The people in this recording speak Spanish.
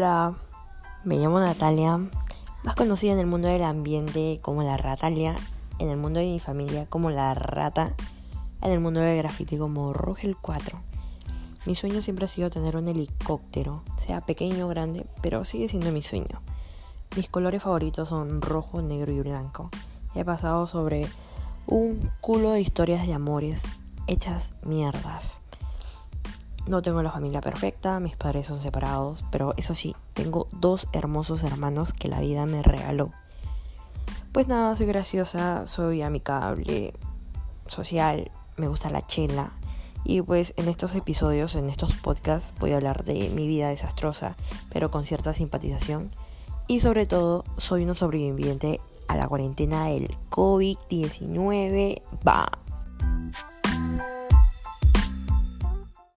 Hola, me llamo Natalia, más conocida en el mundo del ambiente como la Ratalia, en el mundo de mi familia como la Rata, en el mundo del graffiti como Rogel 4. Mi sueño siempre ha sido tener un helicóptero, sea pequeño o grande, pero sigue siendo mi sueño. Mis colores favoritos son rojo, negro y blanco. He pasado sobre un culo de historias de amores hechas mierdas. No tengo la familia perfecta, mis padres son separados, pero eso sí, tengo dos hermosos hermanos que la vida me regaló. Pues nada, soy graciosa, soy amigable, social, me gusta la chela. Y pues en estos episodios, en estos podcasts, voy a hablar de mi vida desastrosa, pero con cierta simpatización. Y sobre todo, soy una sobreviviente a la cuarentena del COVID-19. Va.